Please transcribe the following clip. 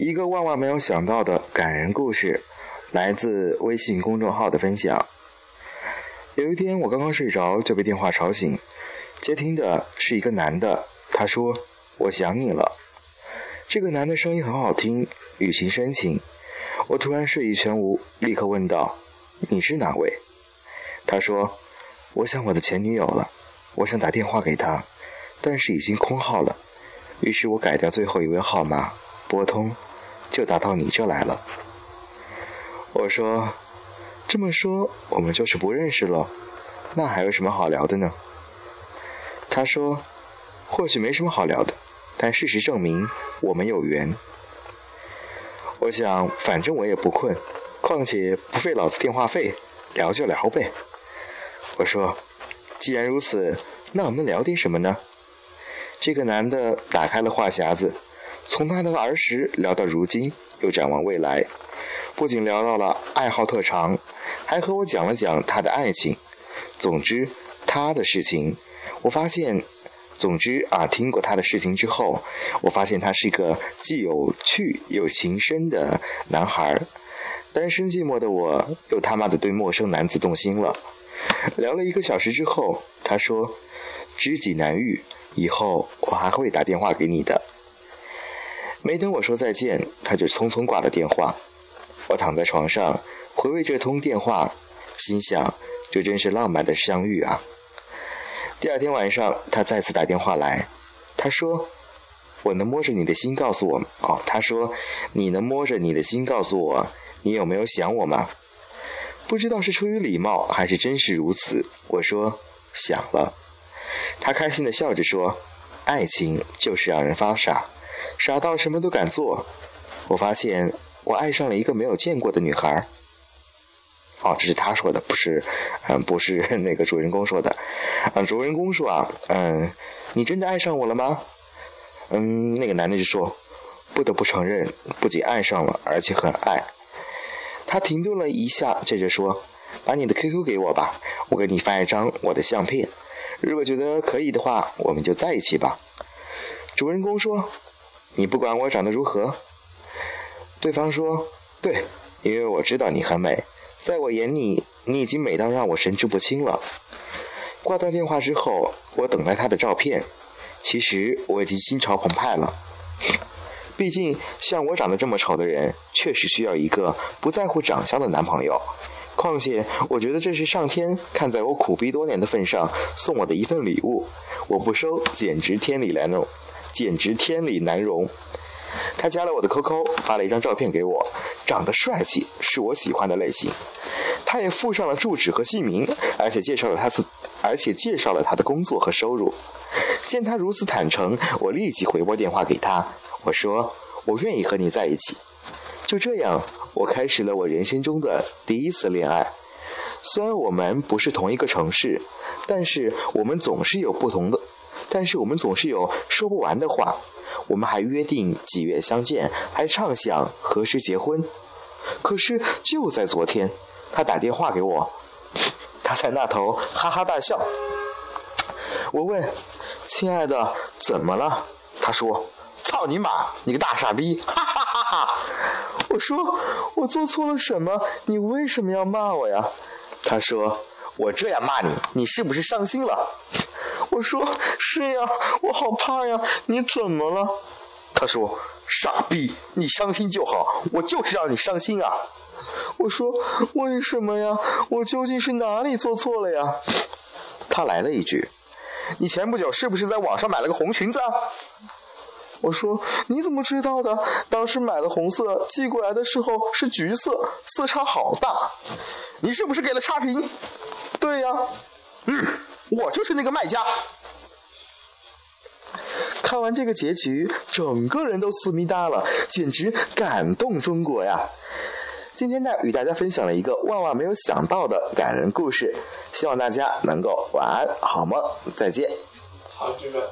一个万万没有想到的感人故事，来自微信公众号的分享。有一天，我刚刚睡着就被电话吵醒，接听的是一个男的，他说：“我想你了。”这个男的声音很好听，语情深情。我突然睡意全无，立刻问道：“你是哪位？”他说：“我想我的前女友了，我想打电话给她，但是已经空号了。于是我改掉最后一位号码，拨通。”就打到你这来了。我说：“这么说，我们就是不认识了，那还有什么好聊的呢？”他说：“或许没什么好聊的，但事实证明我们有缘。”我想，反正我也不困，况且不费老子电话费，聊就聊呗。我说：“既然如此，那我们聊点什么呢？”这个男的打开了话匣子。从他的儿时聊到如今，又展望未来，不仅聊到了爱好特长，还和我讲了讲他的爱情。总之，他的事情，我发现，总之啊，听过他的事情之后，我发现他是一个既有趣又情深的男孩。单身寂寞的我，又他妈的对陌生男子动心了。聊了一个小时之后，他说：“知己难遇，以后我还会打电话给你的。”没等我说再见，他就匆匆挂了电话。我躺在床上回味这通电话，心想：这真是浪漫的相遇啊！第二天晚上，他再次打电话来，他说：“我能摸着你的心告诉我哦。”他说：“你能摸着你的心告诉我，你有没有想我吗？”不知道是出于礼貌还是真是如此，我说：“想了。”他开心地笑着说：“爱情就是让人发傻。”傻到什么都敢做，我发现我爱上了一个没有见过的女孩。哦，这是他说的，不是，嗯，不是 那个主人公说的。啊，主人公说啊，嗯，你真的爱上我了吗？嗯，那个男的就说，不得不承认，不仅爱上了，而且很爱。他停顿了一下，接着说，把你的 QQ 给我吧，我给你发一张我的相片。如果觉得可以的话，我们就在一起吧。主人公说。你不管我长得如何，对方说：“对，因为我知道你很美，在我眼里，你已经美到让我神志不清了。”挂断电话之后，我等待他的照片。其实我已经心潮澎湃了，毕竟像我长得这么丑的人，确实需要一个不在乎长相的男朋友。况且，我觉得这是上天看在我苦逼多年的份上送我的一份礼物，我不收简直天理难容。简直天理难容。他加了我的 QQ，发了一张照片给我，长得帅气，是我喜欢的类型。他也附上了住址和姓名，而且介绍了他自，而且介绍了他的工作和收入。见他如此坦诚，我立即回拨电话给他，我说：“我愿意和你在一起。”就这样，我开始了我人生中的第一次恋爱。虽然我们不是同一个城市，但是我们总是有不同的。但是我们总是有说不完的话，我们还约定几月相见，还畅想何时结婚。可是就在昨天，他打电话给我，他在那头哈哈大笑。我问：“亲爱的，怎么了？”他说：“操你妈，你个大傻逼！”哈哈哈哈。我说：“我做错了什么？你为什么要骂我呀？”他说：“我这样骂你，你是不是伤心了？”我说是呀，我好怕呀！你怎么了？他说：“傻逼，你伤心就好，我就是让你伤心啊！”我说：“为什么呀？我究竟是哪里做错了呀？”他来了一句：“你前不久是不是在网上买了个红裙子？”啊？”我说：“你怎么知道的？当时买的红色，寄过来的时候是橘色，色差好大。你是不是给了差评？”“对呀。”“嗯。”我就是那个卖家。看完这个结局，整个人都思密达了，简直感动中国呀！今天呢，与大家分享了一个万万没有想到的感人故事，希望大家能够晚安好梦，再见。好，这个。